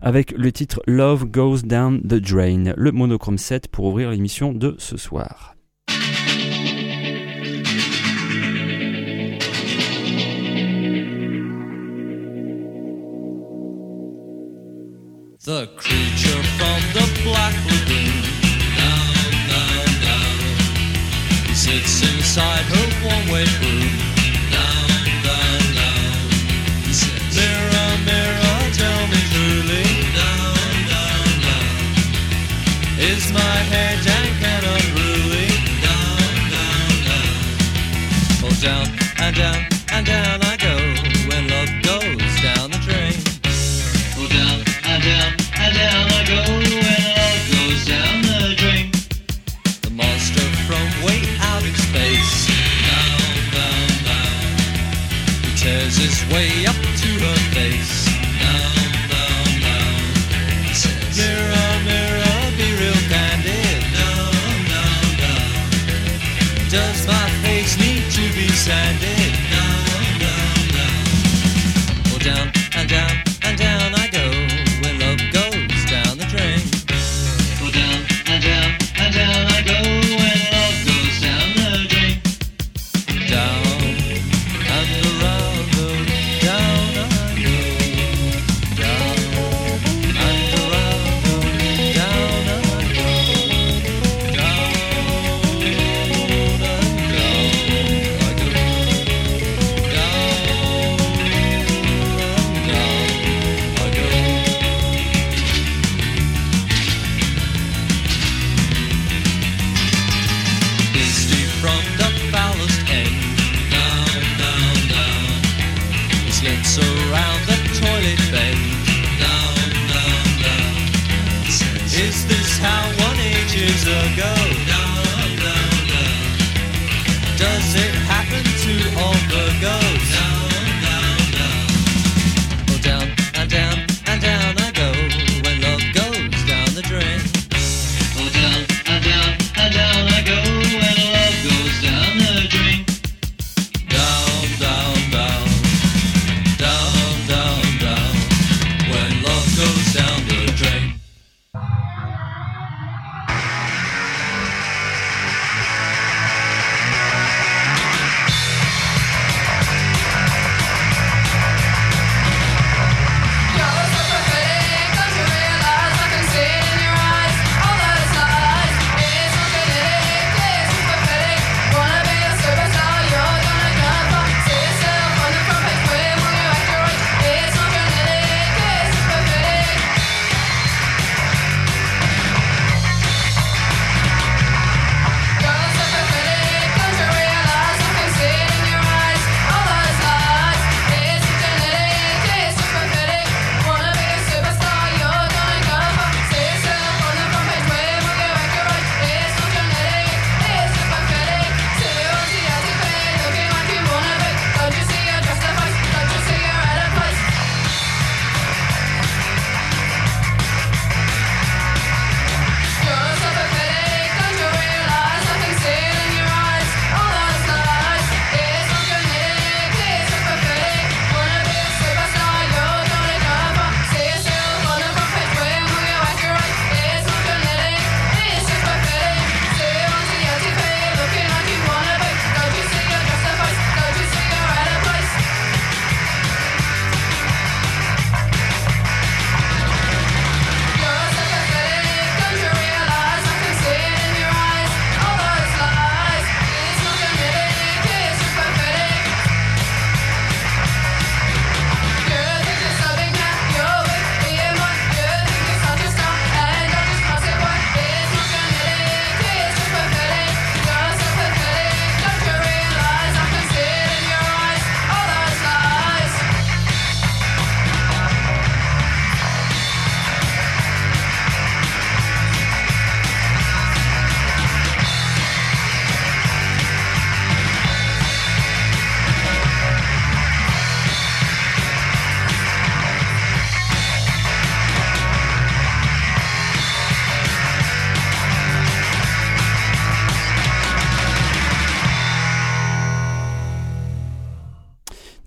avec le titre Love Goes Down the Drain, le monochrome 7 pour ouvrir l'émission de ce soir. The creature from the black lagoon. Down, down, down. He sits inside her one-way room. Is my jank and unruly? Down, down, down. Oh, down and down and down I go when love goes down the drain. Oh, down and down and down I go when love goes down the drain. The monster from way out in space. Down, down, down. He tears his way up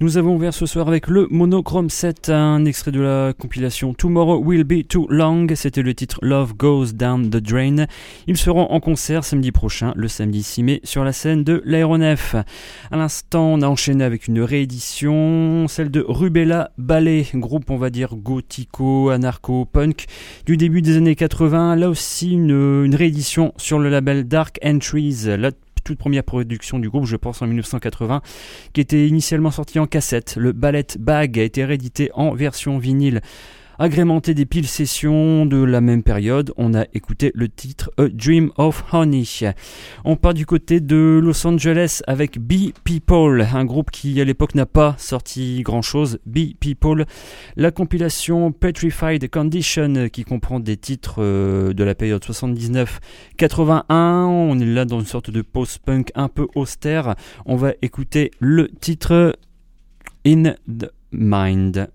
Nous avons ouvert ce soir avec le Monochrome 7, un extrait de la compilation Tomorrow Will Be Too Long. C'était le titre Love Goes Down the Drain. Ils seront en concert samedi prochain, le samedi 6 mai, sur la scène de l'aéronef. À l'instant, on a enchaîné avec une réédition, celle de Rubella Ballet, groupe on va dire gothico, anarcho-punk du début des années 80. Là aussi, une, réédition sur le label Dark Entries. Première production du groupe, je pense en 1980, qui était initialement sorti en cassette. Le Ballet Bag a été réédité en version vinyle agrémenté des piles sessions de la même période. On a écouté le titre A Dream of Honey. On part du côté de Los Angeles avec Be People, un groupe qui à l'époque n'a pas sorti grand chose. Be People, la compilation Petrified Condition qui comprend des titres euh, de la période 79-81. On est là dans une sorte de post-punk un peu austère. On va écouter le titre In the Mind.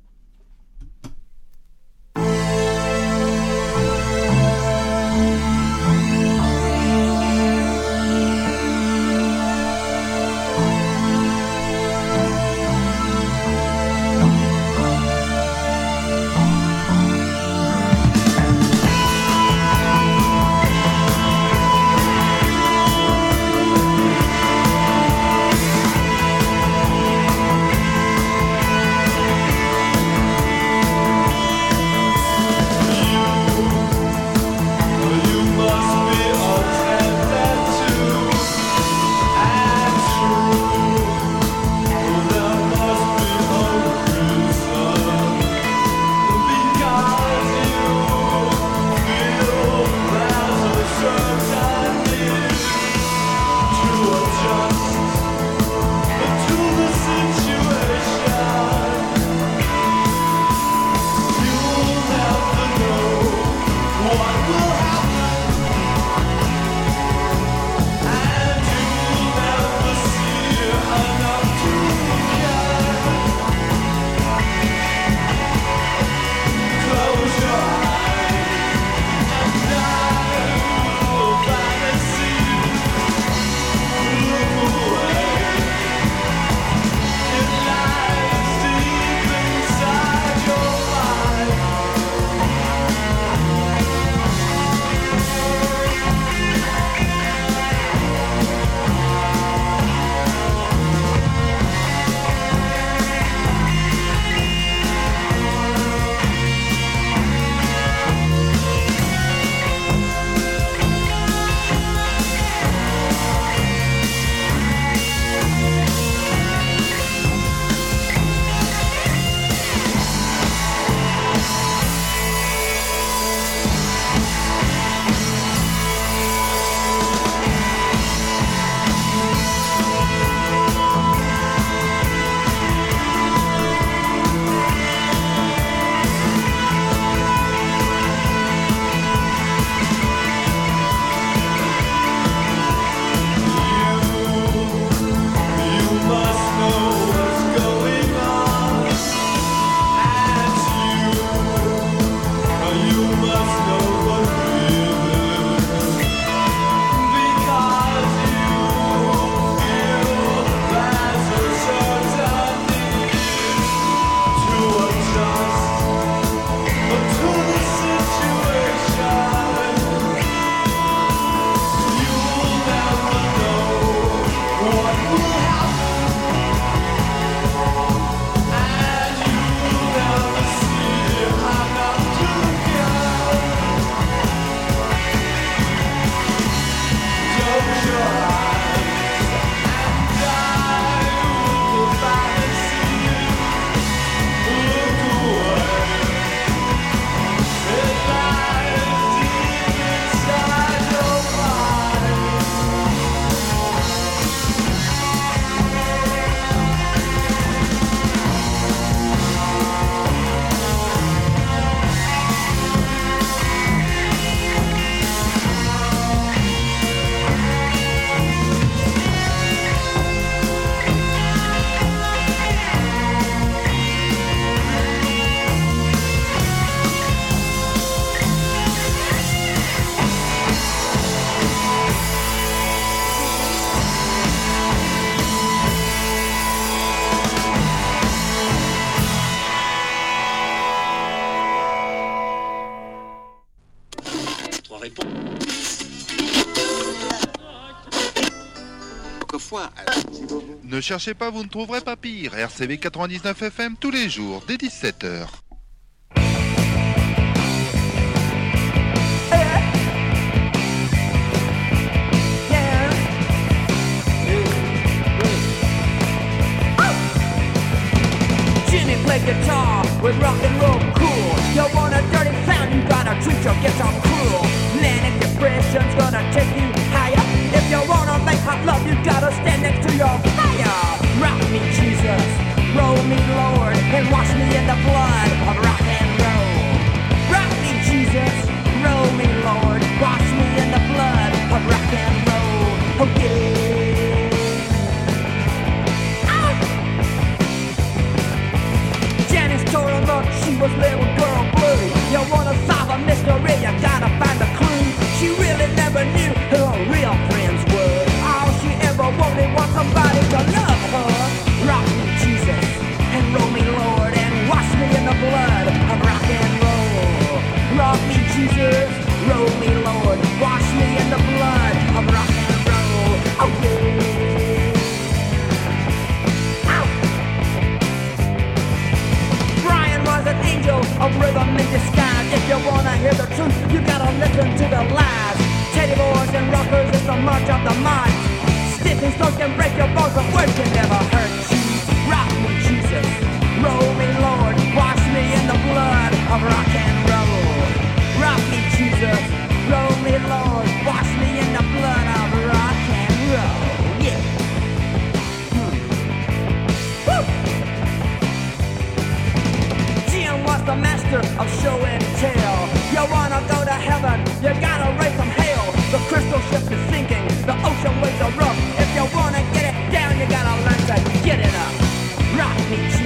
Cherchez pas, vous ne trouverez pas pire. RCV 99 FM tous les jours, dès 17h. Jimmy play guitar with rock and roll cool. You want a dirty sound, you gotta treat your guitar cruel. Man, if pressure's gonna take you higher, if you wanna make hot love, you gotta stand next to your and watch Roll me, Lord, wash me in the blood of rock and roll. Oh! Brian was an angel of rhythm in disguise. If you wanna hear the truth, you gotta listen to the lies. Teddy boys and rockers, it's the march of the and can break your bones, but words can never hurt you. Rock me, Jesus. Roll me, Lord. Wash me in the blood of rock and. Rock me, Jesus. Roll me, Lord. Wash me in the blood of rock and roll. Yeah. Hmm. Woo! Jim was the master of show and tell. You wanna go to heaven, you gotta raise from hell. The crystal ship is sinking, the ocean waves are rough. If you wanna get it down, you gotta learn to get it up. Rock me, Jesus,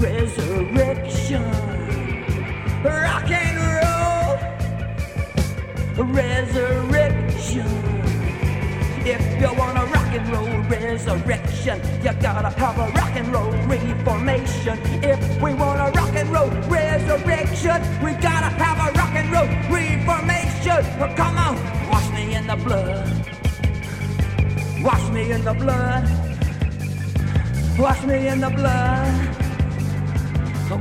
resurrection, rock and roll resurrection. If you want a rock and roll resurrection, you gotta have a rock and roll reformation. If we want a rock and roll resurrection, we gotta have a rock and roll reformation. Well, come on, wash me in the blood. Wash me in the blood. Wash me in the blood.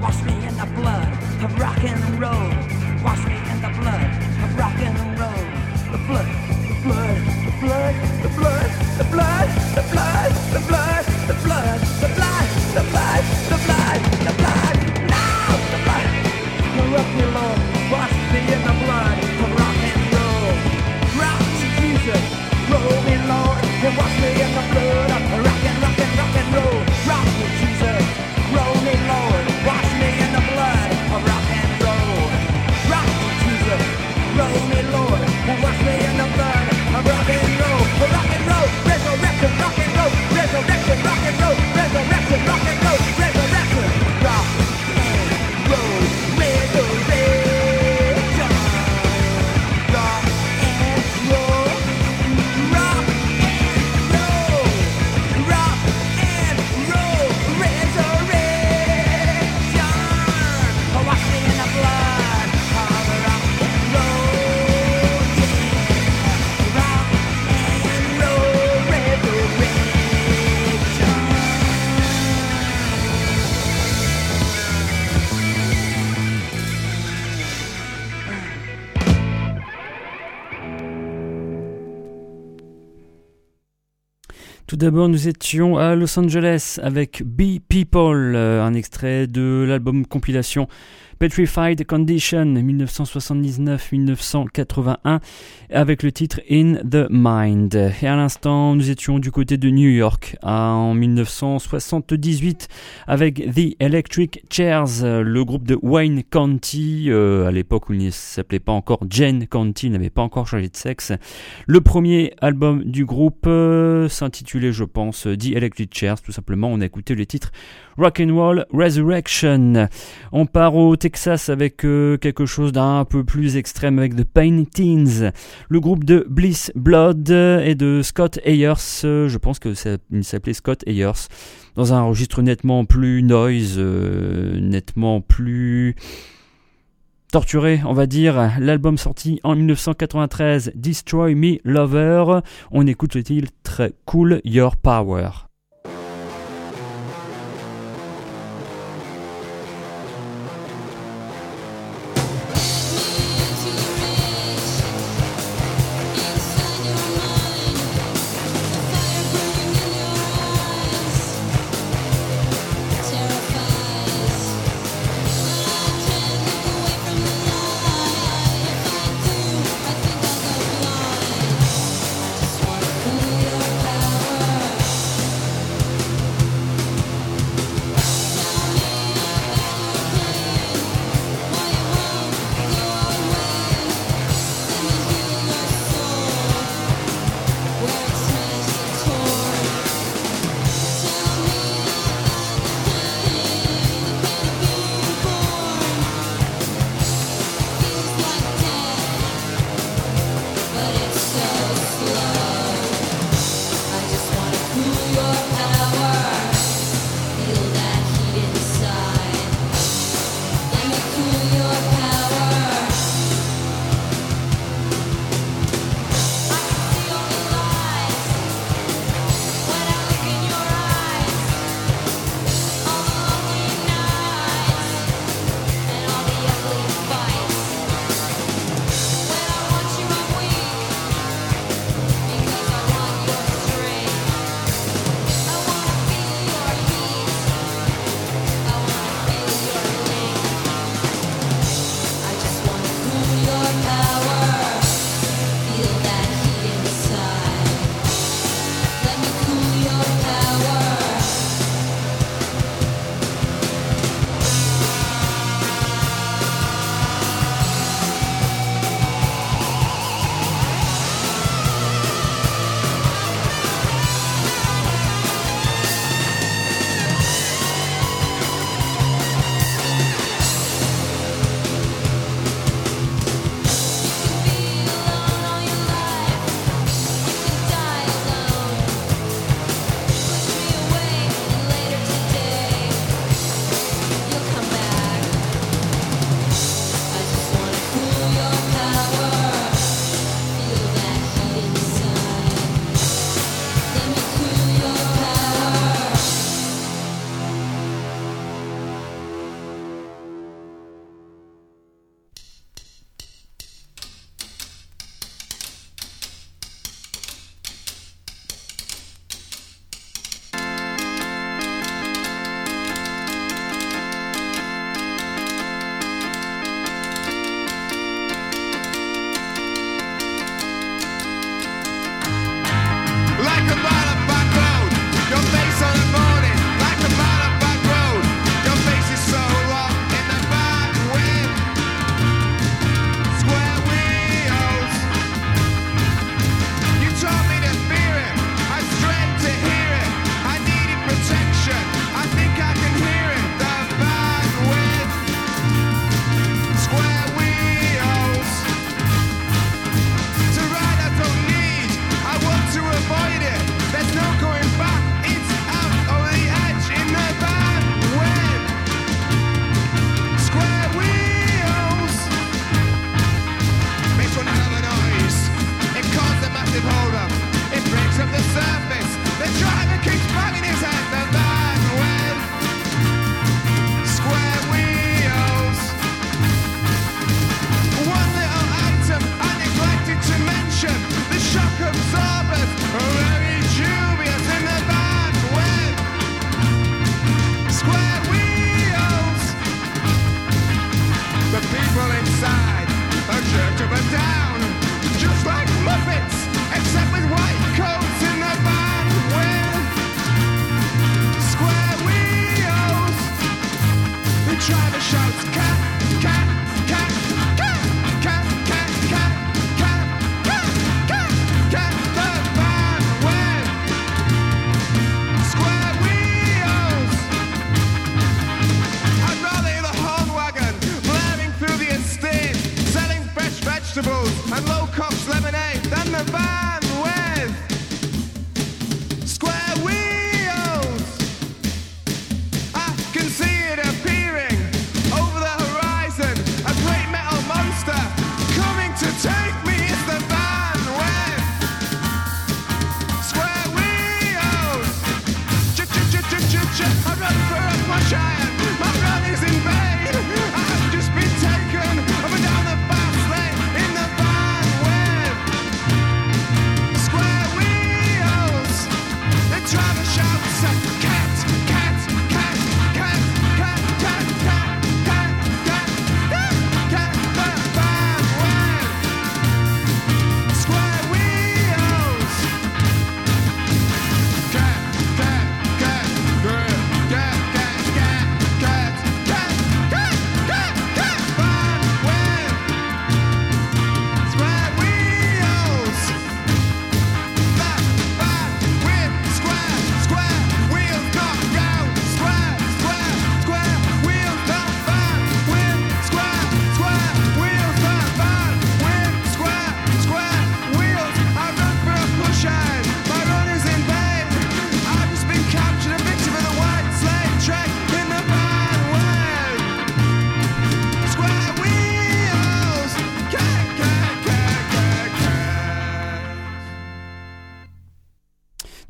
Wash me in the blood of rock and roll. Wash me in the blood of rock and roll. The blood, the blood, the blood, the blood, the blood, the blood, the blood, the blood, the blood, the blood, the blood, the blood. Now the blood. Rock me, Lord. Wash me in the blood d'abord, nous étions à Los Angeles avec Be People, euh, un extrait de l'album compilation Petrified Condition 1979-1981 avec le titre In the Mind. Et à l'instant, nous étions du côté de New York en 1978 avec The Electric Chairs, le groupe de Wayne County, euh, à l'époque où il ne s'appelait pas encore Jane County, il n'avait pas encore changé de sexe. Le premier album du groupe euh, s'intitulait, je pense, The Electric Chairs, tout simplement. On a écouté le titre Rock Resurrection. On part au Texas avec euh, quelque chose d'un peu plus extrême avec The Paintings, le groupe de Bliss Blood et de Scott Ayers. je pense que il s'appelait Scott Ayers dans un registre nettement plus noise, euh, nettement plus torturé, on va dire. L'album sorti en 1993, Destroy Me Lover. On écoute le titre Cool Your Power.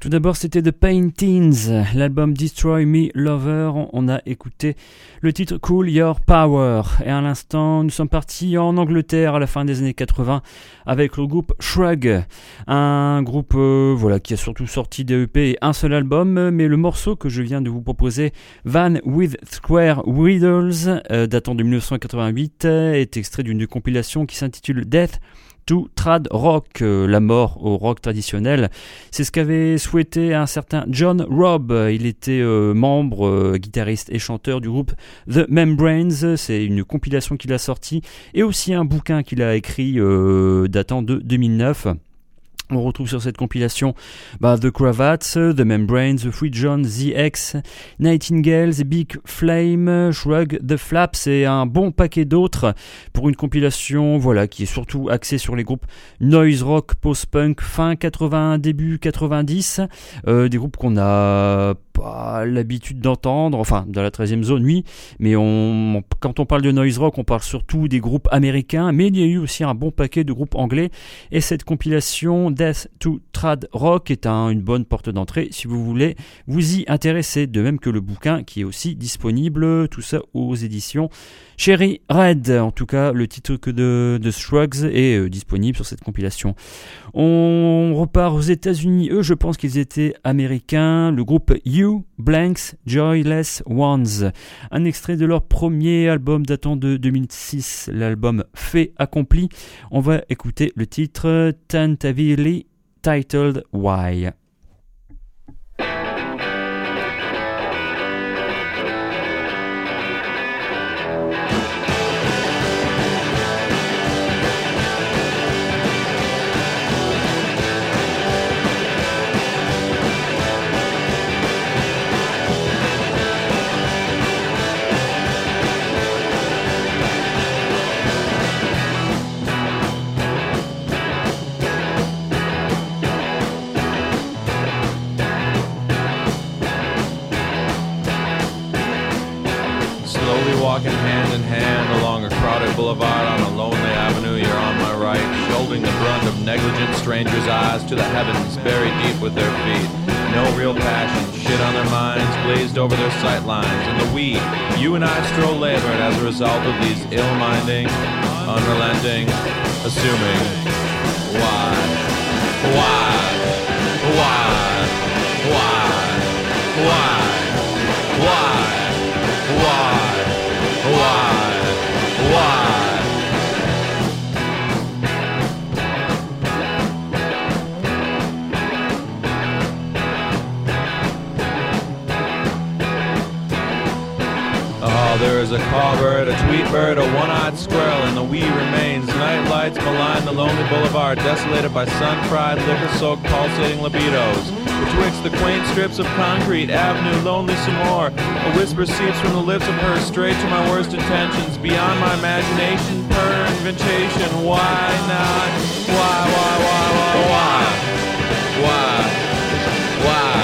D'abord, c'était The Paintings, l'album Destroy Me Lover. On a écouté le titre Cool Your Power. Et à l'instant, nous sommes partis en Angleterre à la fin des années 80 avec le groupe Shrug. Un groupe euh, voilà, qui a surtout sorti des EP et un seul album. Mais le morceau que je viens de vous proposer, Van with Square Riddles, euh, datant de 1988, est extrait d'une compilation qui s'intitule Death trad rock, euh, la mort au rock traditionnel. C'est ce qu'avait souhaité un certain John Robb. Il était euh, membre, euh, guitariste et chanteur du groupe The Membranes. C'est une compilation qu'il a sortie et aussi un bouquin qu'il a écrit datant de 2009. On retrouve sur cette compilation bah, The Cravats, The Membranes, The Free John, The X, Nightingales, Big Flame, Shrug, The Flaps et un bon paquet d'autres pour une compilation voilà, qui est surtout axée sur les groupes noise rock, post-punk, fin 80, début 90, euh, des groupes qu'on a l'habitude d'entendre, enfin dans la 13e zone oui, mais quand on parle de noise rock on parle surtout des groupes américains, mais il y a eu aussi un bon paquet de groupes anglais et cette compilation Death to Trad Rock est un, une bonne porte d'entrée si vous voulez vous y intéresser, de même que le bouquin qui est aussi disponible, tout ça aux éditions Cherry Red, en tout cas le titre que de, de Shrugs est euh, disponible sur cette compilation. On repart aux États-Unis, eux je pense qu'ils étaient américains, le groupe You Blanks Joyless Ones, un extrait de leur premier album datant de 2006, l'album Fait accompli. On va écouter le titre Tentatively titled Why. strangers' eyes to the heavens, buried deep with their feet. No real passion, shit on their minds, blazed over their sight lines. In the weed, you and I stroll labored as a result of these ill-minding, unrelenting, assuming. Why? Why? Why? Why? Why? Why? Why? Oh, there is a cowbird, a tweet bird, a one-eyed squirrel, and the wee remains. Night lights malign the lonely boulevard, desolated by sun-fried, liquor-soaked, pulsating libidos. Betwixt the quaint strips of concrete, avenue, lonely some more. A whisper seeps from the lips of her, straight to my worst intentions, beyond my imagination, per inventation. Why not? Why, why, why, why? Why? Why? Why?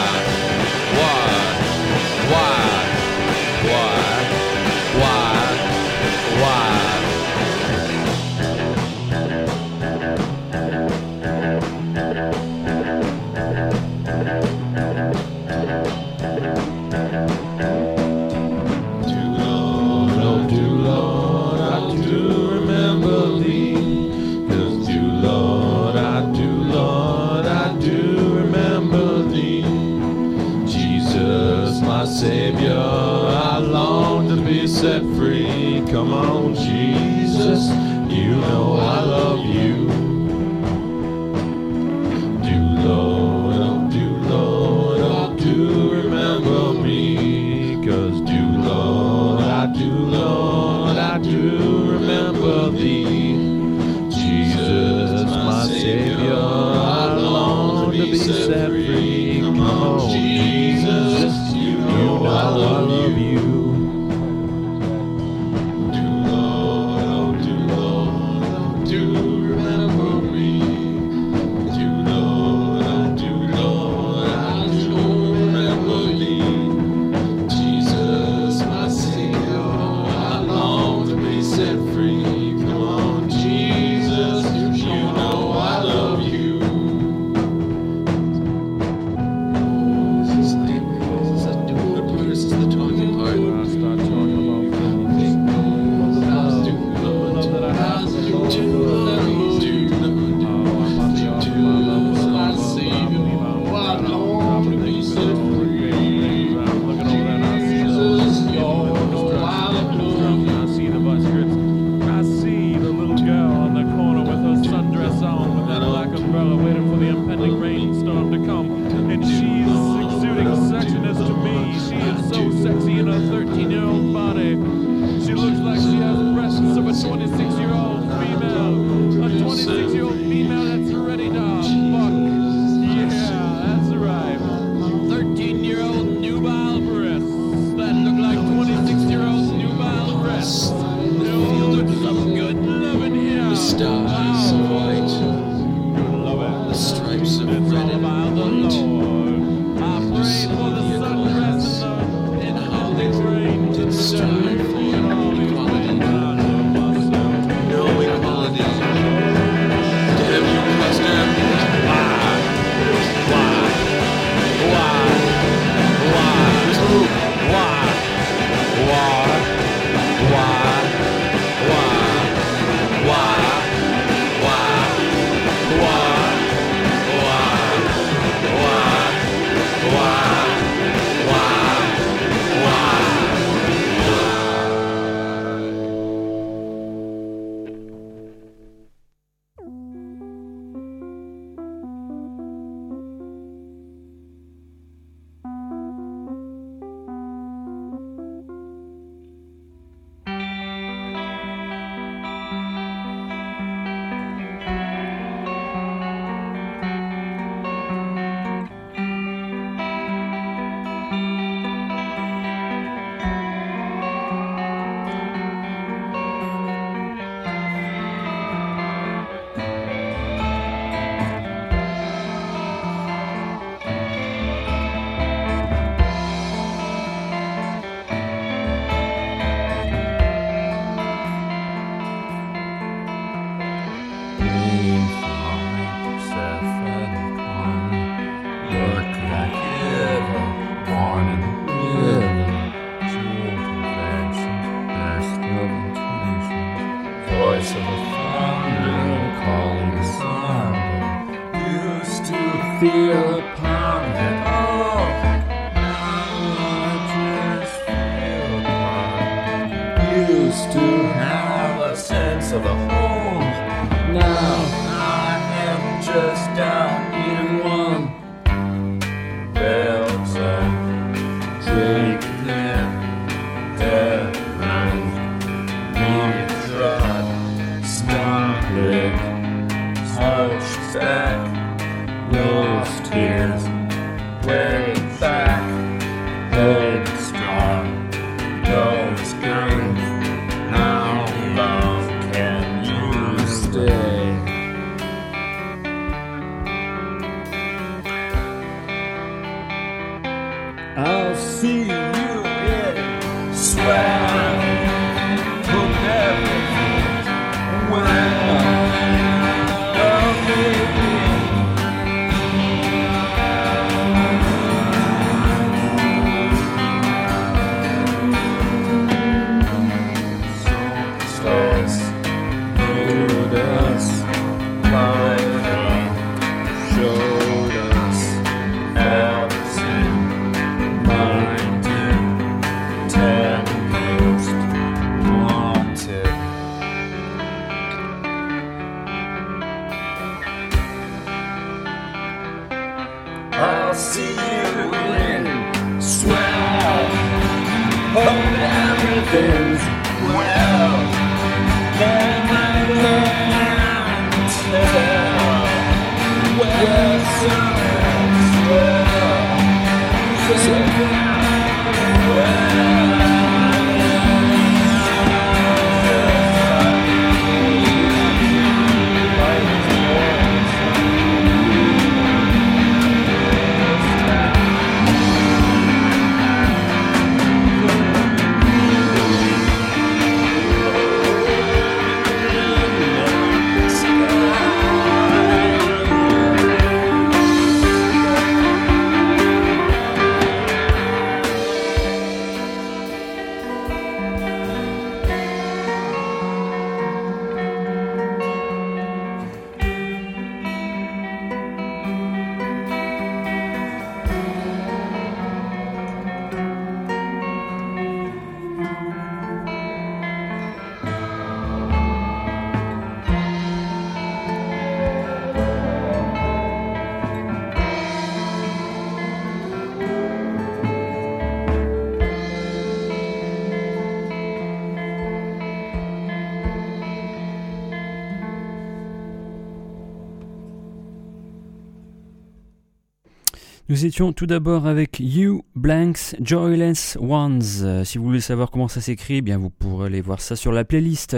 Nous étions tout d'abord avec You Blanks Joyless Ones. Euh, si vous voulez savoir comment ça s'écrit, eh bien vous pourrez aller voir ça sur la playlist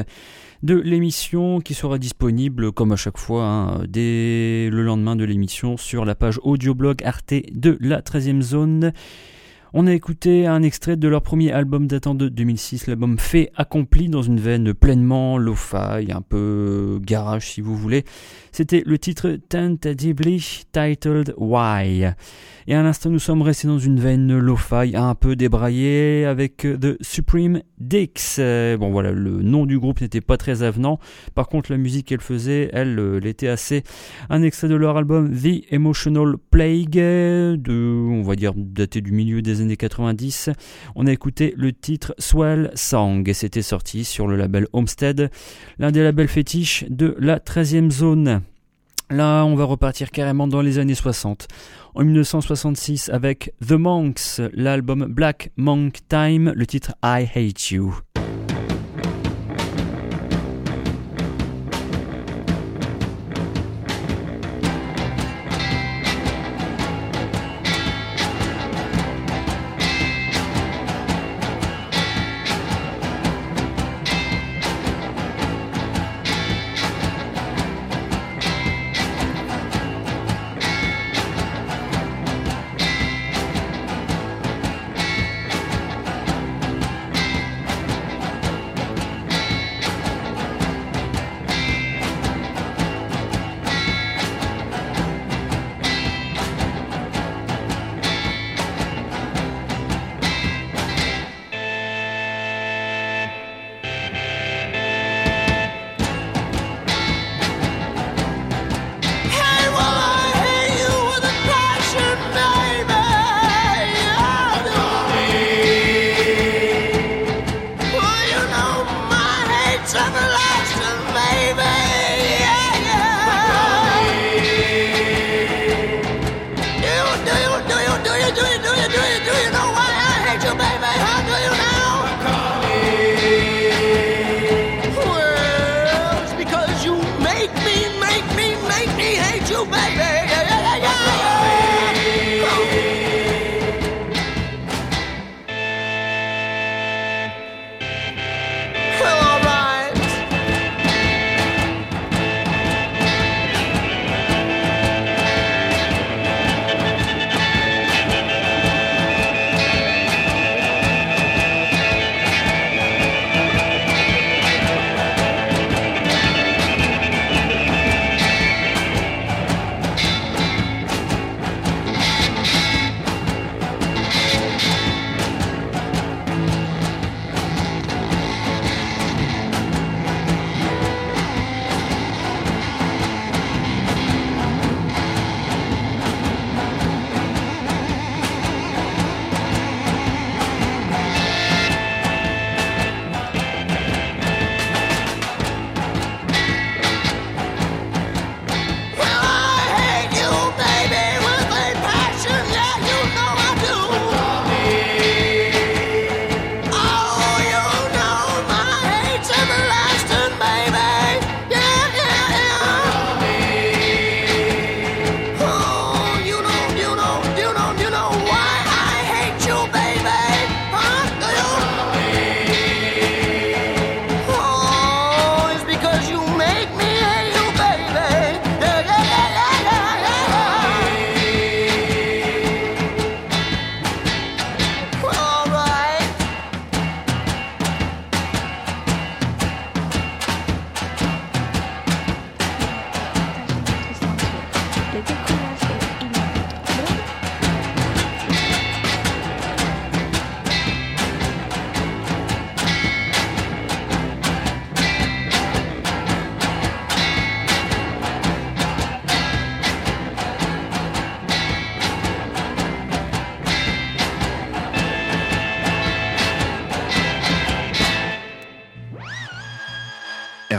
de l'émission qui sera disponible comme à chaque fois hein, dès le lendemain de l'émission sur la page audioblog Arte de la 13e zone. On a écouté un extrait de leur premier album datant de 2006, l'album Fait accompli dans une veine pleinement lo-fi, un peu garage si vous voulez. C'était le titre Tentatively Titled Why. Et à l'instant, nous sommes restés dans une veine lo-fi un peu débraillée avec The Supreme. Euh, Bon voilà, le nom du groupe n'était pas très avenant. Par contre, la musique qu'elle faisait, elle, euh, elle était assez. Un extrait de leur album The Emotional Plague, de, on va dire, daté du milieu des années 90. On a écouté le titre Swell Song et c'était sorti sur le label Homestead, l'un des labels fétiches de la 13e zone. Là, on va repartir carrément dans les années 60. En 1966 avec The Monks, l'album Black Monk Time, le titre I Hate You.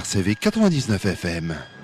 RCV 99 FM.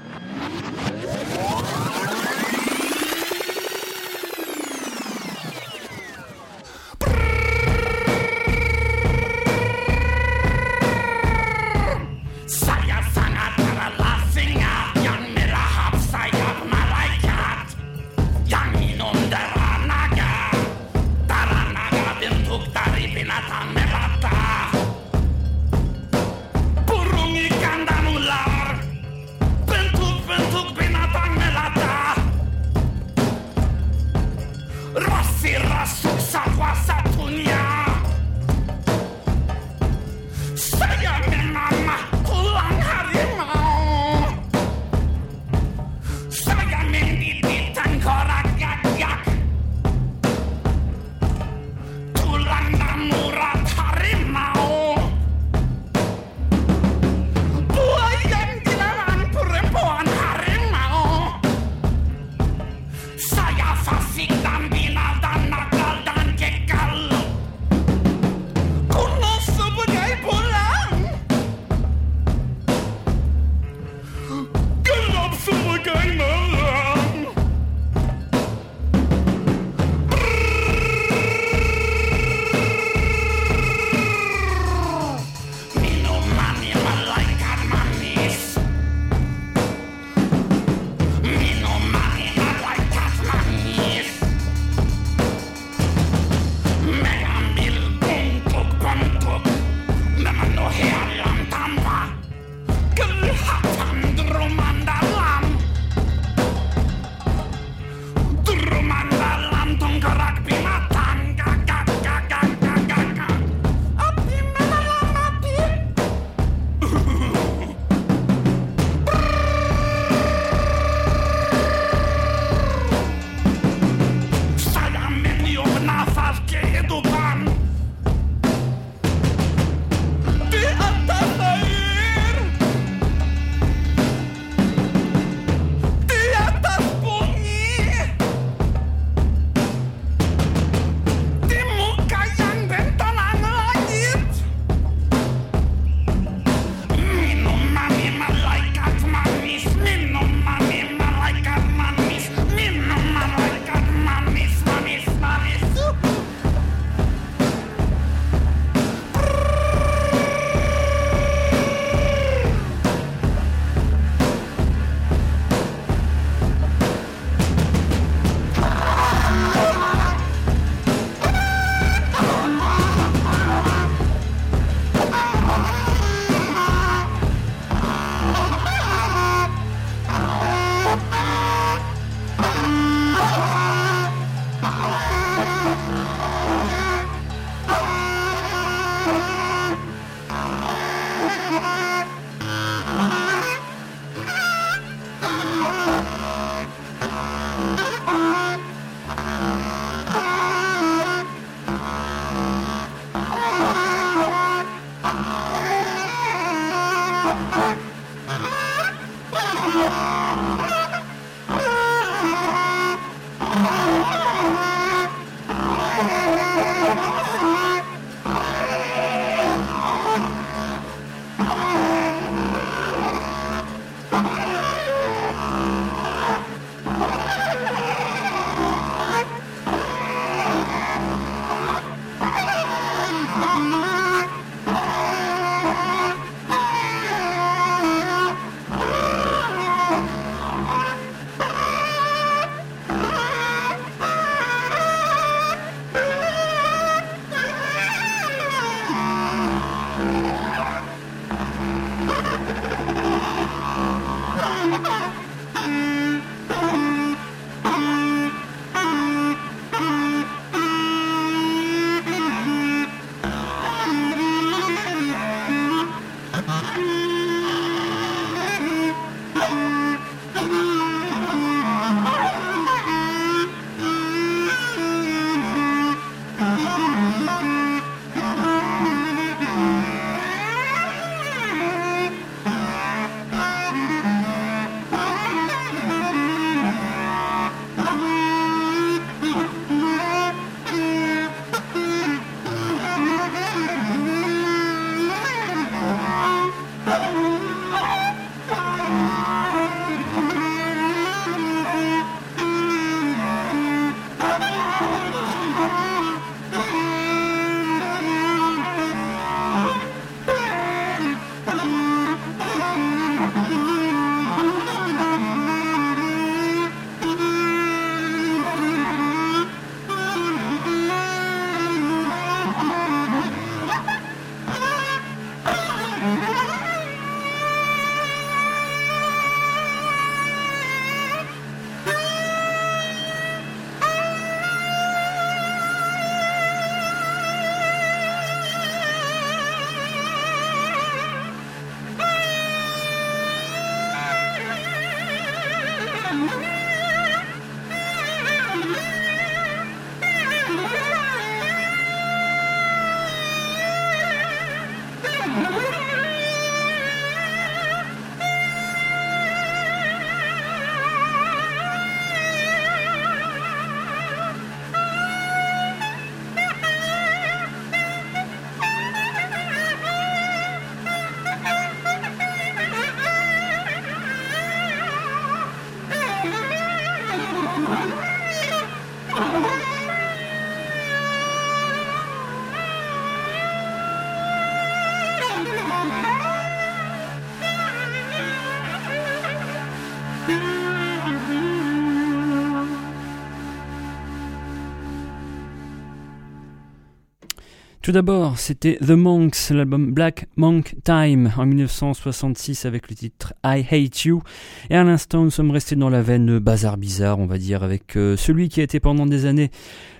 Tout d'abord, c'était The Monks, l'album Black Monk Time en 1966 avec le titre I Hate You. Et à l'instant, nous sommes restés dans la veine bazar bizarre, on va dire, avec euh, celui qui a été pendant des années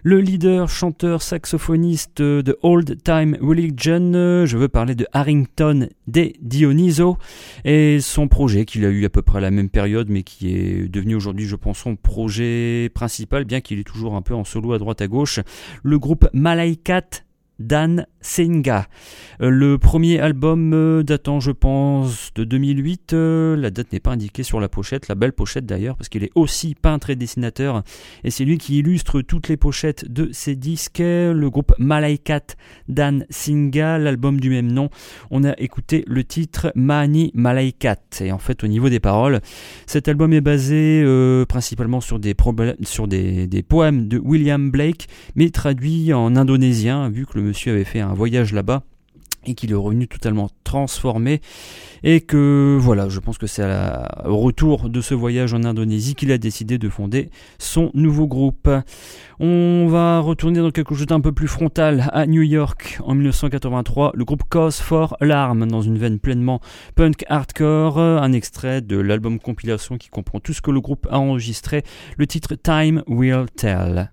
le leader, chanteur, saxophoniste de Old Time Religion. Je veux parler de Harrington De Dioniso et son projet qu'il a eu à peu près à la même période, mais qui est devenu aujourd'hui, je pense, son projet principal, bien qu'il est toujours un peu en solo à droite à gauche. Le groupe Malaikat Dan Senga. Euh, Le premier album euh, datant, je pense, de 2008. euh, La date n'est pas indiquée sur la pochette, la belle pochette d'ailleurs, parce qu'il est aussi peintre et dessinateur. Et c'est lui qui illustre toutes les pochettes de ses disques. Le groupe Malaikat Dan Singa, l'album du même nom. On a écouté le titre Mani Malaikat. Et en fait, au niveau des paroles, cet album est basé principalement sur des, problèmes- sur des, des poèmes de William Blake, mais traduit en indonésien, vu que le monsieur avait fait un voyage là-bas et qu'il est revenu totalement transformé. Et que voilà je pense que c'est au retour de ce voyage en Indonésie qu'il a décidé de fonder son nouveau groupe. On va retourner dans quelque chose d'un peu plus frontal à New York en 1983 le groupe Cause for Alarm dans une veine pleinement punk hardcore. Un extrait de l'album compilation qui comprend tout ce que le groupe a enregistré. Le titre Time Will Tell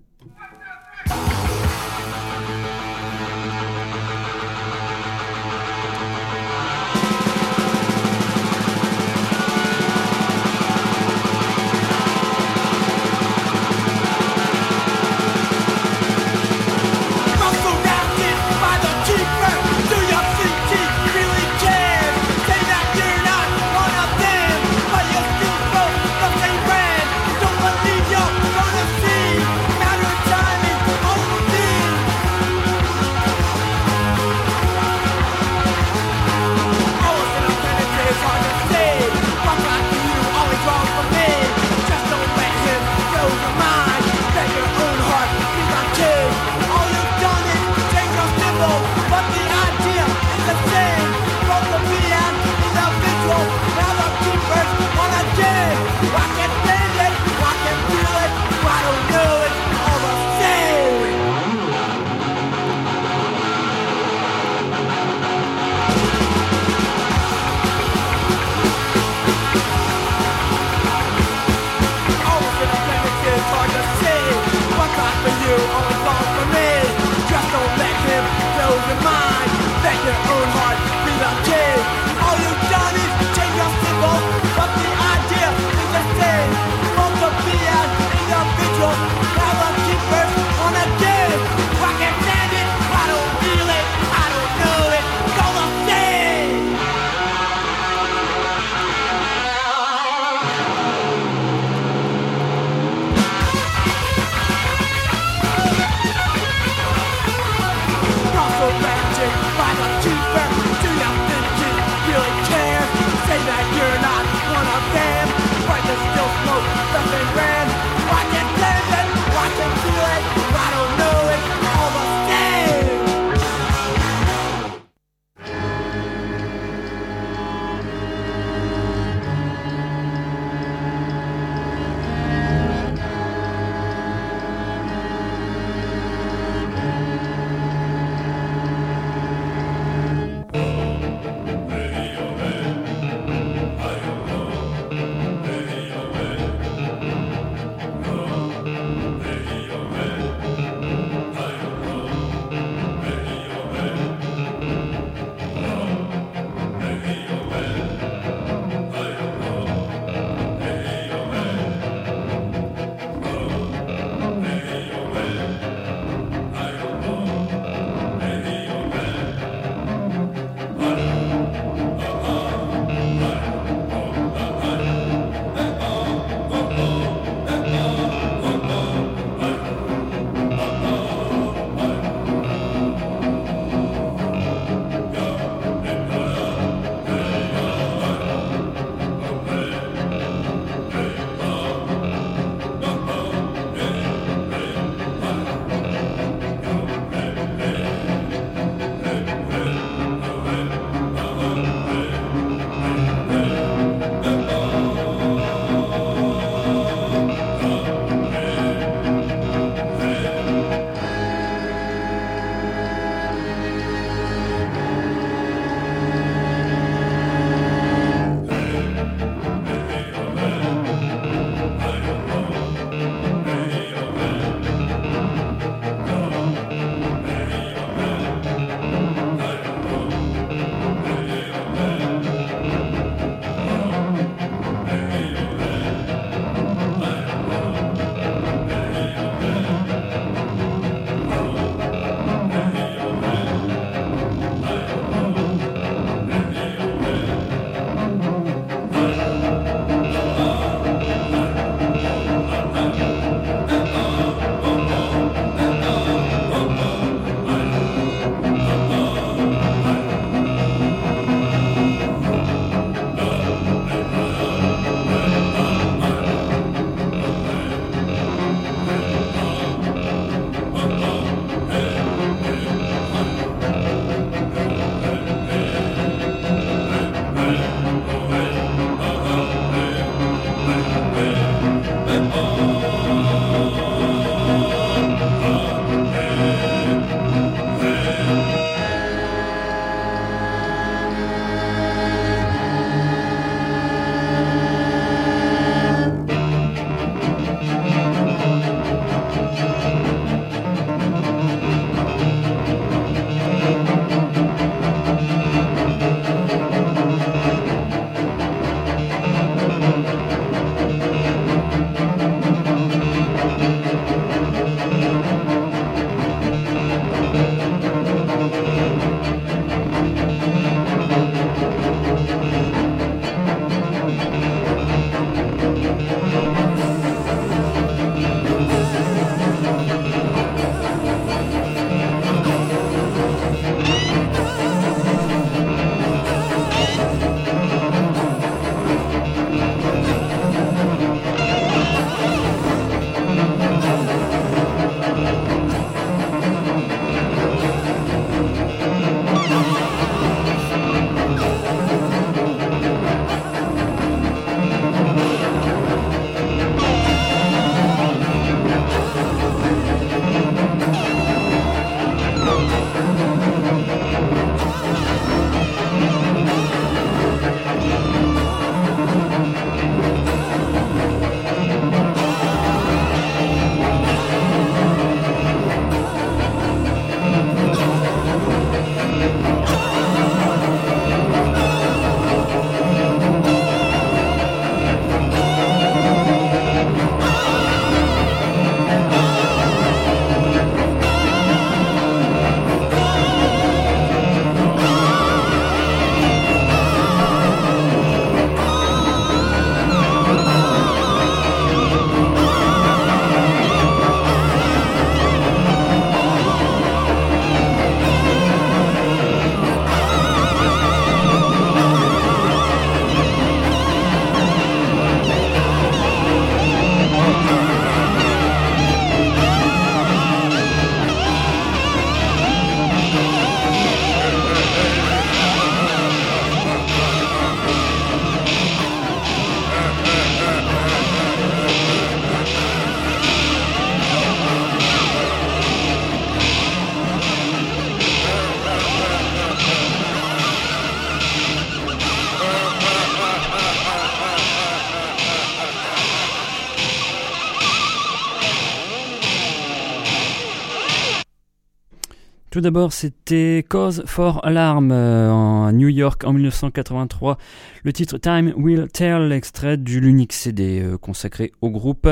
Tout d'abord, c'était Cause for Alarm euh, à New York en 1983. Le titre Time Will Tell, extrait du l'unique CD euh, consacré au groupe.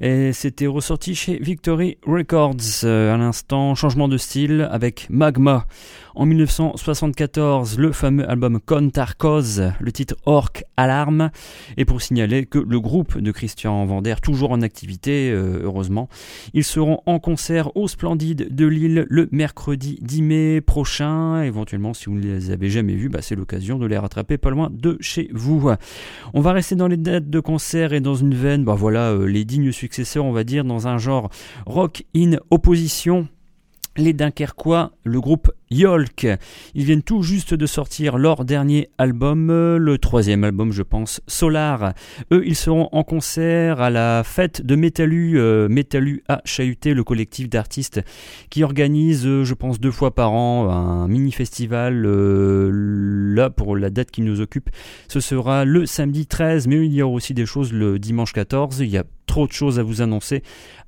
Et c'était ressorti chez Victory Records. Euh, à l'instant, changement de style avec Magma. En 1974, le fameux album Contarcos, le titre Orc Alarm. Et pour signaler que le groupe de Christian Vander, toujours en activité, heureusement, ils seront en concert au Splendide de Lille le mercredi 10 mai prochain. Éventuellement, si vous ne les avez jamais vus, bah, c'est l'occasion de les rattraper pas loin de chez vous. On va rester dans les dates de concert et dans une veine, bah voilà, euh, les dignes successeurs, on va dire, dans un genre rock in opposition les Dunkerquois, le groupe Yolk. Ils viennent tout juste de sortir leur dernier album, euh, le troisième album je pense, Solar. Eux, ils seront en concert à la fête de Métalu, euh, Métalu à Chahuté, le collectif d'artistes qui organise, euh, je pense, deux fois par an un mini-festival. euh, là, pour la date qui nous occupe, ce sera le samedi 13, mais il y aura aussi des choses le dimanche 14. Il y a trop de choses à vous annoncer.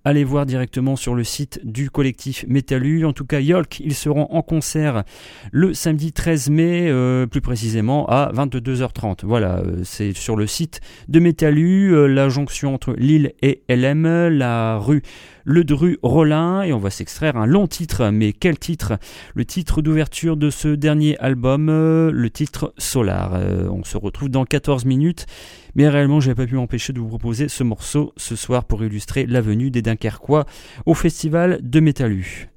Allez voir directement sur le site du collectif Métalu. En tout cas, Yolk, ils seront en concert le samedi 13 mai, euh, plus précisément à 22h30. Voilà, euh, c'est sur le site de Métalu, euh, la jonction entre Lille et LM, la rue Le Dru Rollin, et on va s'extraire un long titre. Mais quel titre? Le titre d'ouverture de ce dernier album, euh, le titre Solar. Euh, on se retrouve dans 14 minutes. Mais réellement, je n'ai pas pu m'empêcher de vous proposer ce morceau ce soir pour illustrer la venue des Dunkerquois au festival de Métalu.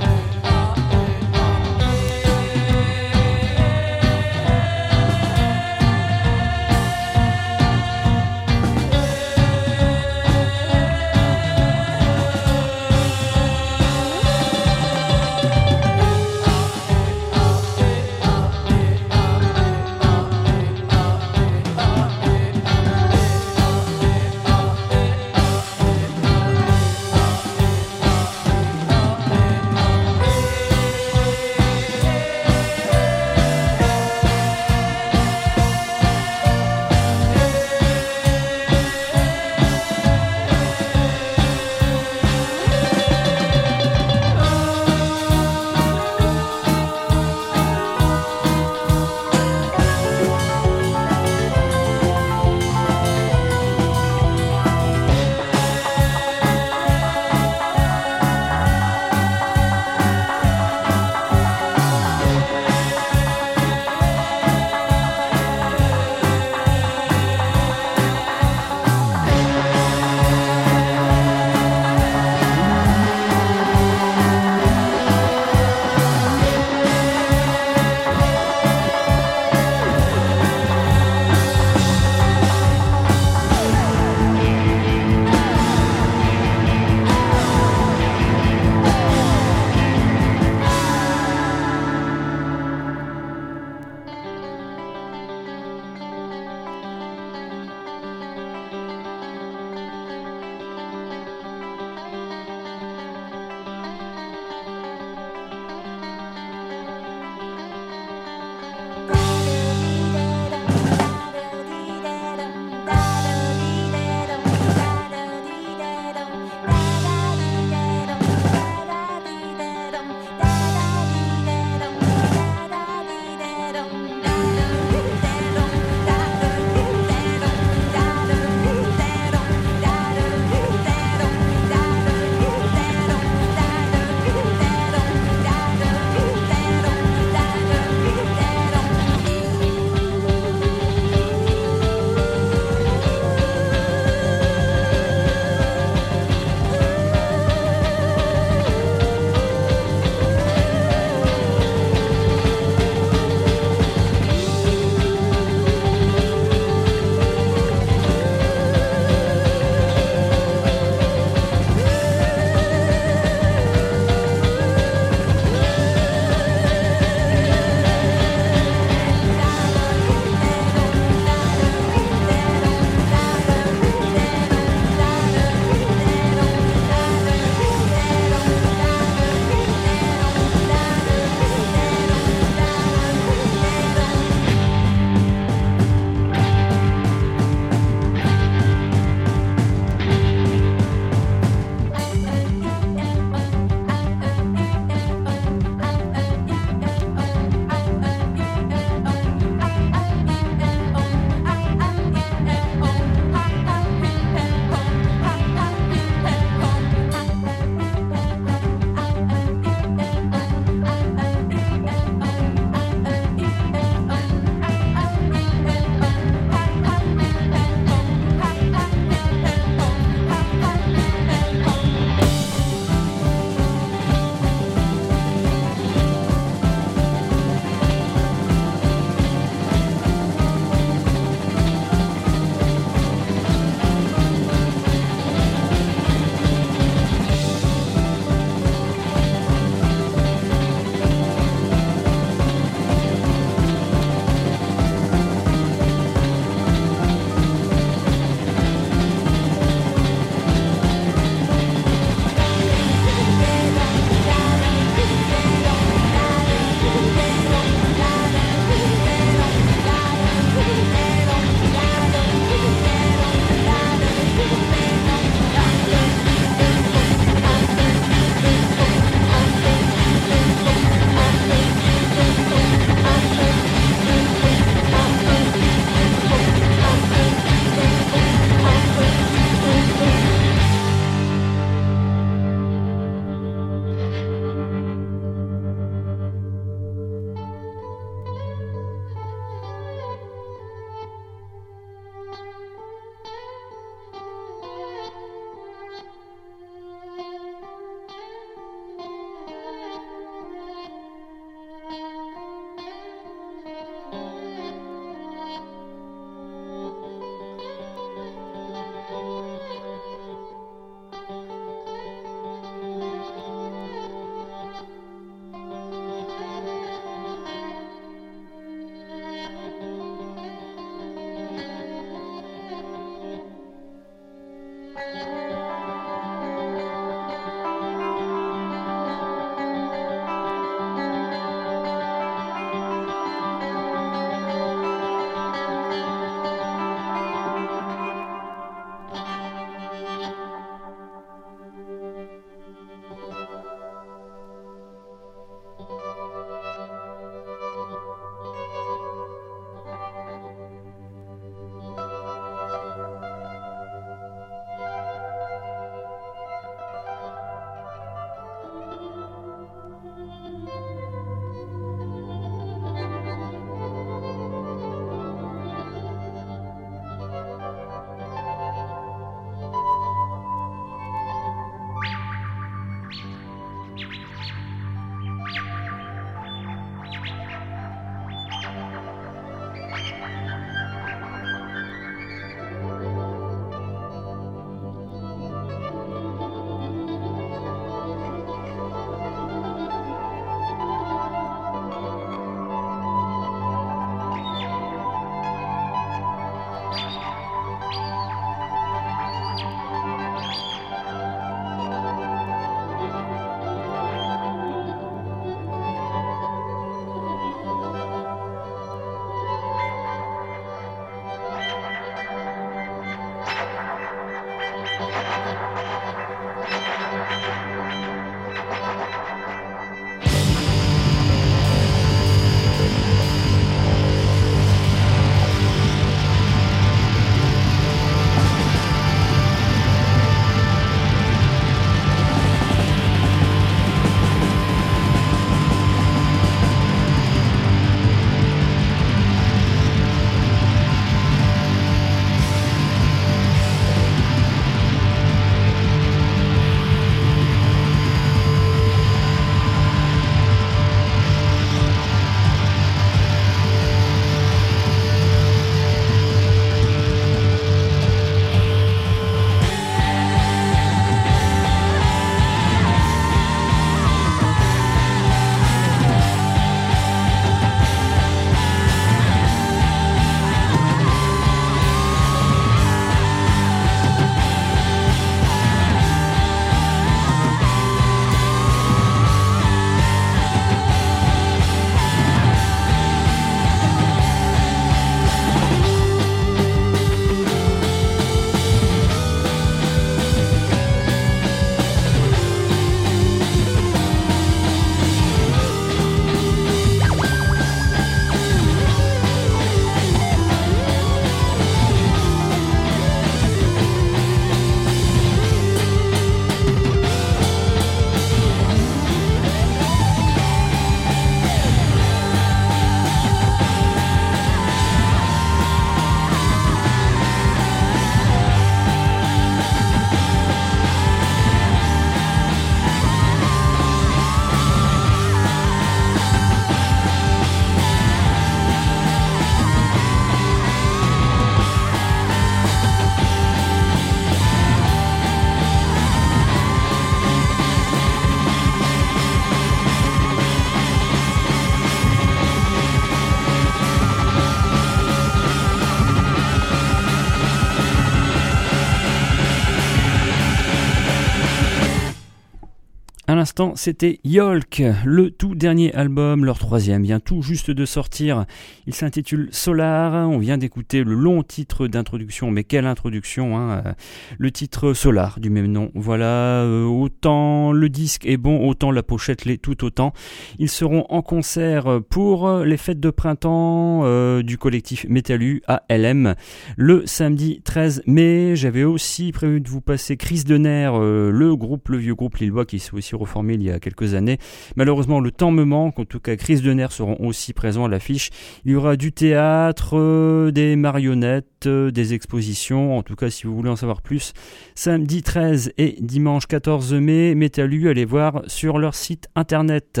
C'était Yolk, le tout dernier album, leur troisième, vient tout juste de sortir. Il s'intitule Solar. On vient d'écouter le long titre d'introduction, mais quelle introduction hein, euh, Le titre Solar du même nom. Voilà, euh, autant le disque est bon, autant la pochette l'est tout autant. Ils seront en concert pour les fêtes de printemps euh, du collectif Metalu à LM le samedi 13 mai. J'avais aussi prévu de vous passer Chris Denner, euh, le groupe, le vieux groupe Lillois qui s'est aussi reformé il y a quelques années. Malheureusement, le temps me manque. En tout cas, Chris Denner seront aussi présents à l'affiche. Il y aura du théâtre, euh, des marionnettes, euh, des expositions. En tout cas, si vous voulez en savoir plus, samedi 13 et dimanche 14 mai, Metalu, allez voir sur leur site internet.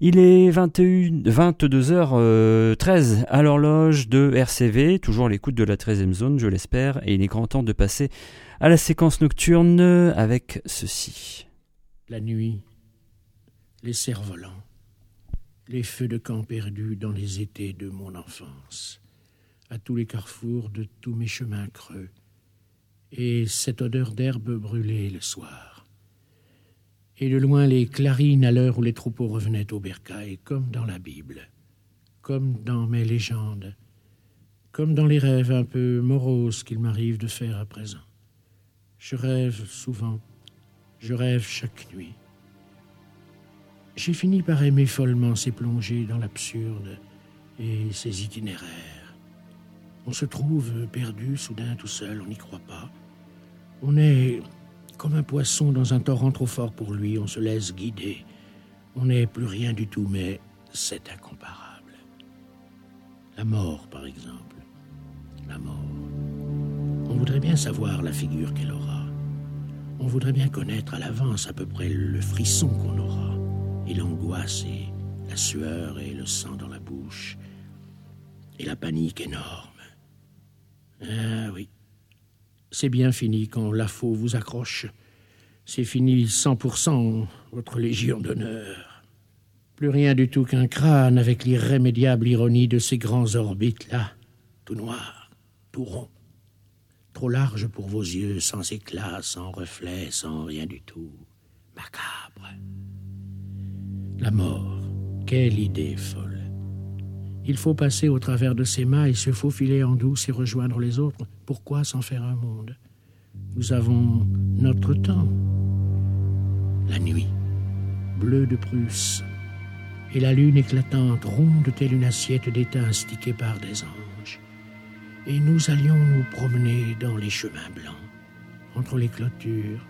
Il est 21, 22h13 à l'horloge de RCV, toujours l'écoute de la 13e zone, je l'espère, et il est grand temps de passer à la séquence nocturne avec ceci. La nuit, les cerfs-volants, les feux de camp perdus dans les étés de mon enfance, à tous les carrefours de tous mes chemins creux, et cette odeur d'herbe brûlée le soir. Et de loin les clarines à l'heure où les troupeaux revenaient au bercail, comme dans la Bible, comme dans mes légendes, comme dans les rêves un peu moroses qu'il m'arrive de faire à présent. Je rêve souvent, je rêve chaque nuit. J'ai fini par aimer follement ces plongées dans l'absurde et ces itinéraires. On se trouve perdu, soudain, tout seul, on n'y croit pas. On est comme un poisson dans un torrent trop fort pour lui, on se laisse guider. On n'est plus rien du tout, mais c'est incomparable. La mort, par exemple. La mort. On voudrait bien savoir la figure qu'elle aura. On voudrait bien connaître à l'avance à peu près le frisson qu'on aura, et l'angoisse, et la sueur, et le sang dans la bouche, et la panique énorme. Ah oui, c'est bien fini quand la faux vous accroche. C'est fini 100% votre légion d'honneur. Plus rien du tout qu'un crâne avec l'irrémédiable ironie de ces grands orbites-là, tout noir, tout rond, trop large pour vos yeux, sans éclat, sans reflet, sans rien du tout, macabre. La mort, quelle idée folle. Il faut passer au travers de ses mailles, se faufiler en douce et rejoindre les autres. Pourquoi s'en faire un monde? Nous avons notre temps. La nuit, bleue de Prusse, et la lune éclatante, ronde telle une assiette d'étain astiquée par des anges. Et nous allions nous promener dans les chemins blancs, entre les clôtures,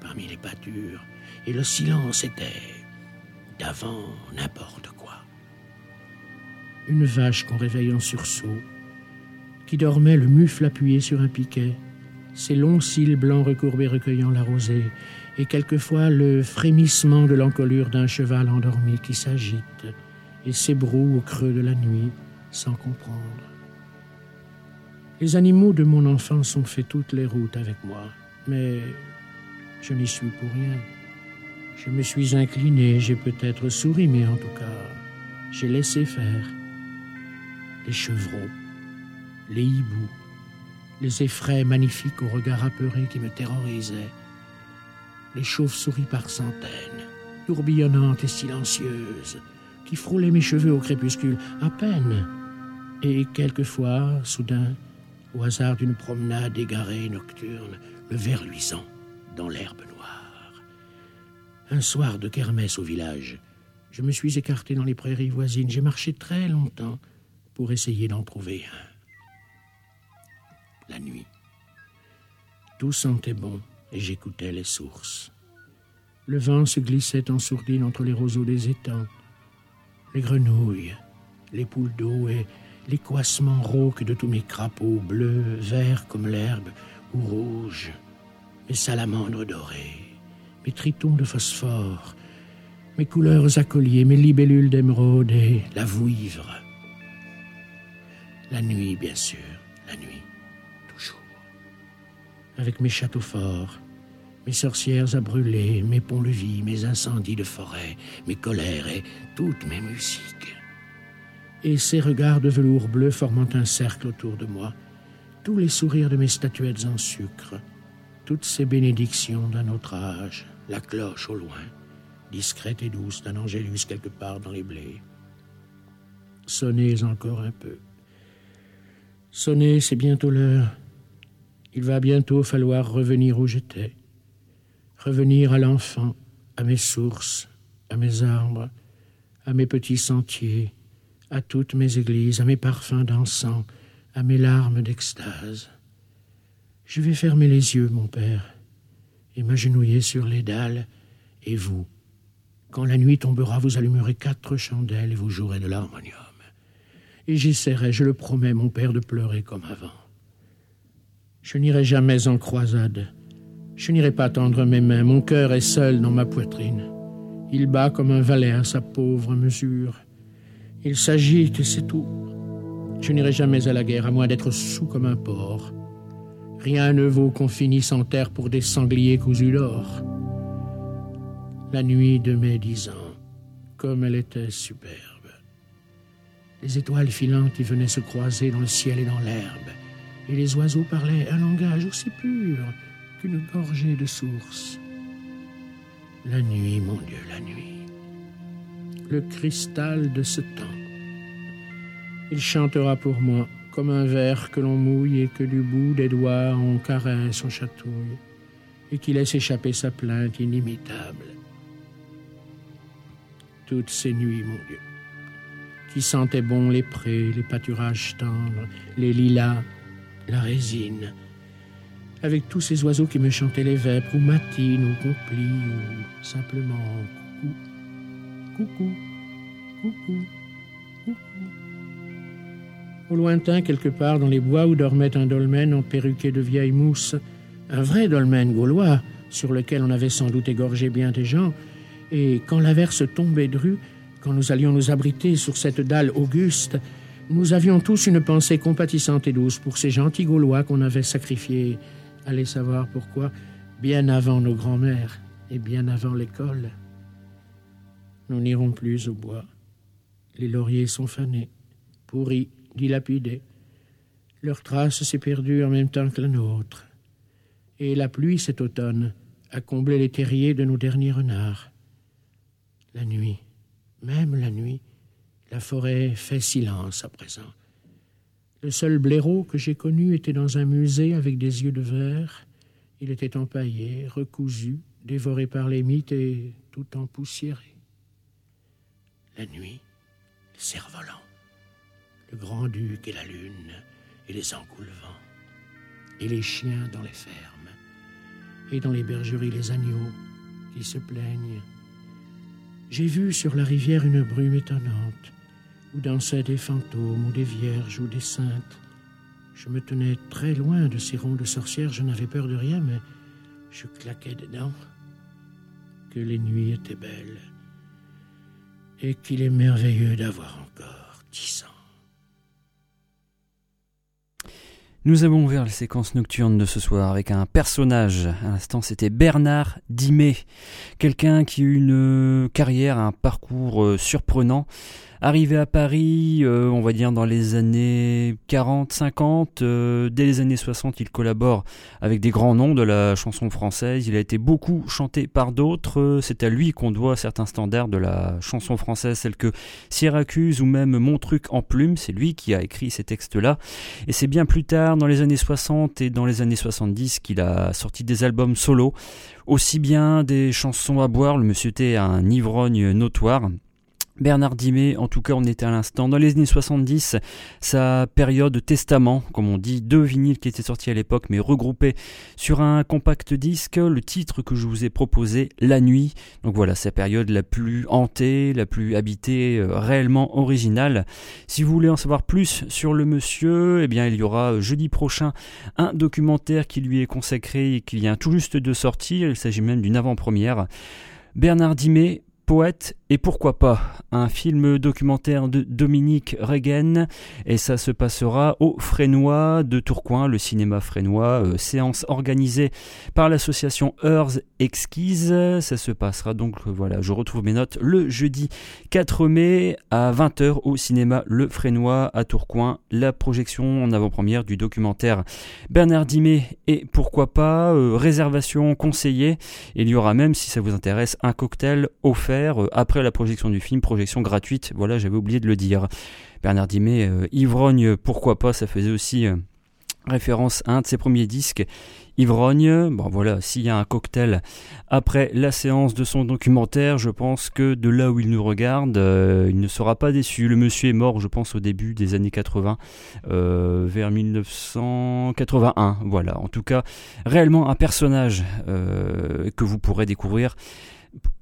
parmi les pâtures, et le silence était d'avant n'importe quoi une vache qu'on réveille en sursaut, qui dormait le mufle appuyé sur un piquet, ses longs cils blancs recourbés recueillant la rosée, et quelquefois le frémissement de l'encolure d'un cheval endormi qui s'agite et s'ébroue au creux de la nuit sans comprendre. Les animaux de mon enfance ont fait toutes les routes avec moi, mais je n'y suis pour rien. Je me suis incliné, j'ai peut-être souri, mais en tout cas, j'ai laissé faire. Les chevrons, les hiboux, les effraies magnifiques au regard apeuré qui me terrorisaient, les chauves-souris par centaines, tourbillonnantes et silencieuses, qui frôlaient mes cheveux au crépuscule, à peine, et quelquefois, soudain, au hasard d'une promenade égarée nocturne, le ver luisant dans l'herbe noire. Un soir de kermesse au village, je me suis écarté dans les prairies voisines, j'ai marché très longtemps, pour essayer d'en trouver un. La nuit. Tout sentait bon et j'écoutais les sources. Le vent se glissait en sourdine entre les roseaux des étangs. Les grenouilles, les poules d'eau et les coissements rauques de tous mes crapauds bleus, verts comme l'herbe ou rouges, mes salamandres dorées, mes tritons de phosphore, mes couleurs accolliers, mes libellules d'émeraude et la vouivre. La nuit, bien sûr, la nuit, toujours. Avec mes châteaux forts, mes sorcières à brûler, mes ponts-levis, mes incendies de forêt, mes colères et toutes mes musiques. Et ces regards de velours bleu formant un cercle autour de moi, tous les sourires de mes statuettes en sucre, toutes ces bénédictions d'un autre âge, la cloche au loin, discrète et douce d'un angélus quelque part dans les blés. Sonnez encore un peu. Sonnez, c'est bientôt l'heure. Il va bientôt falloir revenir où j'étais. Revenir à l'enfant, à mes sources, à mes arbres, à mes petits sentiers, à toutes mes églises, à mes parfums d'encens, à mes larmes d'extase. Je vais fermer les yeux, mon père, et m'agenouiller sur les dalles, et vous, quand la nuit tombera, vous allumerez quatre chandelles et vous jouerez de l'harmonium. Et j'essaierai, je le promets, mon père, de pleurer comme avant. Je n'irai jamais en croisade. Je n'irai pas tendre mes mains. Mon cœur est seul dans ma poitrine. Il bat comme un valet à sa pauvre mesure. Il s'agite et c'est tout. Je n'irai jamais à la guerre, à moins d'être sous comme un porc. Rien ne vaut qu'on finisse en terre pour des sangliers cousus d'or. La nuit de mes dix ans, comme elle était superbe. Les étoiles filantes y venaient se croiser dans le ciel et dans l'herbe, et les oiseaux parlaient un langage aussi pur qu'une gorgée de source. La nuit, mon Dieu, la nuit. Le cristal de ce temps. Il chantera pour moi comme un verre que l'on mouille et que du bout des doigts on caresse, on chatouille, et qui laisse échapper sa plainte inimitable. Toutes ces nuits, mon Dieu, qui sentaient bon les prés, les pâturages tendres, les lilas, la résine, avec tous ces oiseaux qui me chantaient les vêpres, ou matines, ou complis, ou simplement coucou, coucou. Au lointain, quelque part dans les bois où dormait un dolmen en perruqué de vieille mousse, un vrai dolmen gaulois, sur lequel on avait sans doute égorgé bien des gens, et quand l'averse tombait dru, quand nous allions nous abriter sur cette dalle auguste, nous avions tous une pensée compatissante et douce pour ces gentils Gaulois qu'on avait sacrifiés, allez savoir pourquoi, bien avant nos grands-mères et bien avant l'école. Nous n'irons plus au bois. Les lauriers sont fanés, pourris, dilapidés. Leur trace s'est perdue en même temps que la nôtre. Et la pluie cet automne a comblé les terriers de nos derniers renards. La nuit, même la nuit, la forêt fait silence à présent. Le seul blaireau que j'ai connu était dans un musée avec des yeux de verre. Il était empaillé, recousu, dévoré par les mythes et tout empoussiéré. La nuit, le cerf-volant, le grand-duc et la lune, et les encoulevents, et les chiens dans les fermes, et dans les bergeries les agneaux qui se plaignent. J'ai vu sur la rivière une brume étonnante, où dansaient des fantômes, ou des vierges, ou des saintes. Je me tenais très loin de ces ronds de sorcières, je n'avais peur de rien, mais je claquais dedans. Que les nuits étaient belles, et qu'il est merveilleux d'avoir encore dix ans. Nous avons ouvert la séquence nocturne de ce soir avec un personnage. À l'instant, c'était Bernard Dimet. Quelqu'un qui a eu une carrière, un parcours euh, surprenant. Arrivé à Paris, euh, on va dire dans les années 40, 50, euh, dès les années 60, il collabore avec des grands noms de la chanson française. Il a été beaucoup chanté par d'autres. Euh, C'est à lui qu'on doit certains standards de la chanson française, tels que Syracuse ou même Mon truc en plume. C'est lui qui a écrit ces textes-là. Et c'est bien plus tard, dans les années 60 et dans les années 70, qu'il a sorti des albums solo. Aussi bien des chansons à boire, le monsieur était un ivrogne notoire. Bernard Dimet, en tout cas on était à l'instant dans les années 70, sa période testament, comme on dit, deux vinyles qui étaient sortis à l'époque mais regroupés sur un compact disque, le titre que je vous ai proposé, La Nuit, donc voilà sa période la plus hantée, la plus habitée, euh, réellement originale. Si vous voulez en savoir plus sur le monsieur, eh bien il y aura euh, jeudi prochain un documentaire qui lui est consacré et qui vient tout juste de sortir, il s'agit même d'une avant-première. Bernard Dimet, poète Et pourquoi pas un film documentaire de Dominique Regen et ça se passera au Frénois de Tourcoing, le cinéma frénois, euh, séance organisée par l'association Heures Exquise. Ça se passera donc, euh, voilà, je retrouve mes notes, le jeudi 4 mai à 20h au cinéma Le Frénois à Tourcoing. La projection en avant-première du documentaire Bernard Dimet et pourquoi pas euh, réservation conseillée. Il y aura même, si ça vous intéresse, un cocktail offert après la projection du film, projection gratuite. Voilà, j'avais oublié de le dire. Bernard Dimet, euh, ivrogne, pourquoi pas, ça faisait aussi euh, référence à un de ses premiers disques. Ivrogne, bon voilà, s'il y a un cocktail après la séance de son documentaire, je pense que de là où il nous regarde, euh, il ne sera pas déçu. Le monsieur est mort, je pense, au début des années 80, euh, vers 1981. Voilà, en tout cas, réellement un personnage que vous pourrez découvrir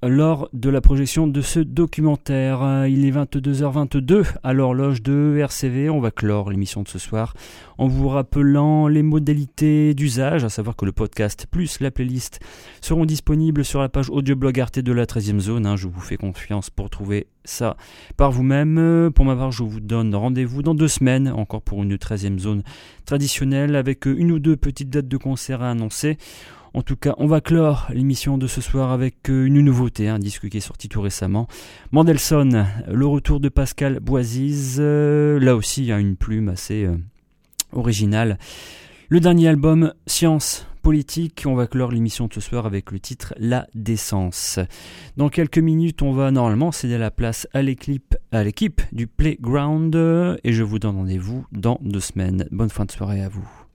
lors de la projection de ce documentaire. Euh, Il est 22h22 à l'horloge de RCV. On va clore l'émission de ce soir en vous rappelant les modalités d'usage, à savoir que le podcast plus la playlist seront disponibles sur la page audioblog Arte de la 13e zone. hein. Je vous fais confiance pour trouver ça par vous-même. Euh, Pour ma part, je vous donne rendez-vous dans deux semaines, encore pour une 13e zone traditionnelle, avec une ou deux petites dates de concert à annoncer. En tout cas, on va clore l'émission de ce soir avec euh, une nouveauté, un disque qui est sorti tout récemment. Mandelson, le retour de Pascal Boisiz, euh, là aussi il y a une plume assez euh, originale. Le dernier album, Science Politique, on va clore l'émission de ce soir avec le titre La Décence. Dans quelques minutes, on va normalement céder la place à l'équipe, à l'équipe du Playground et je vous donne rendez-vous dans deux semaines. Bonne fin de soirée à vous.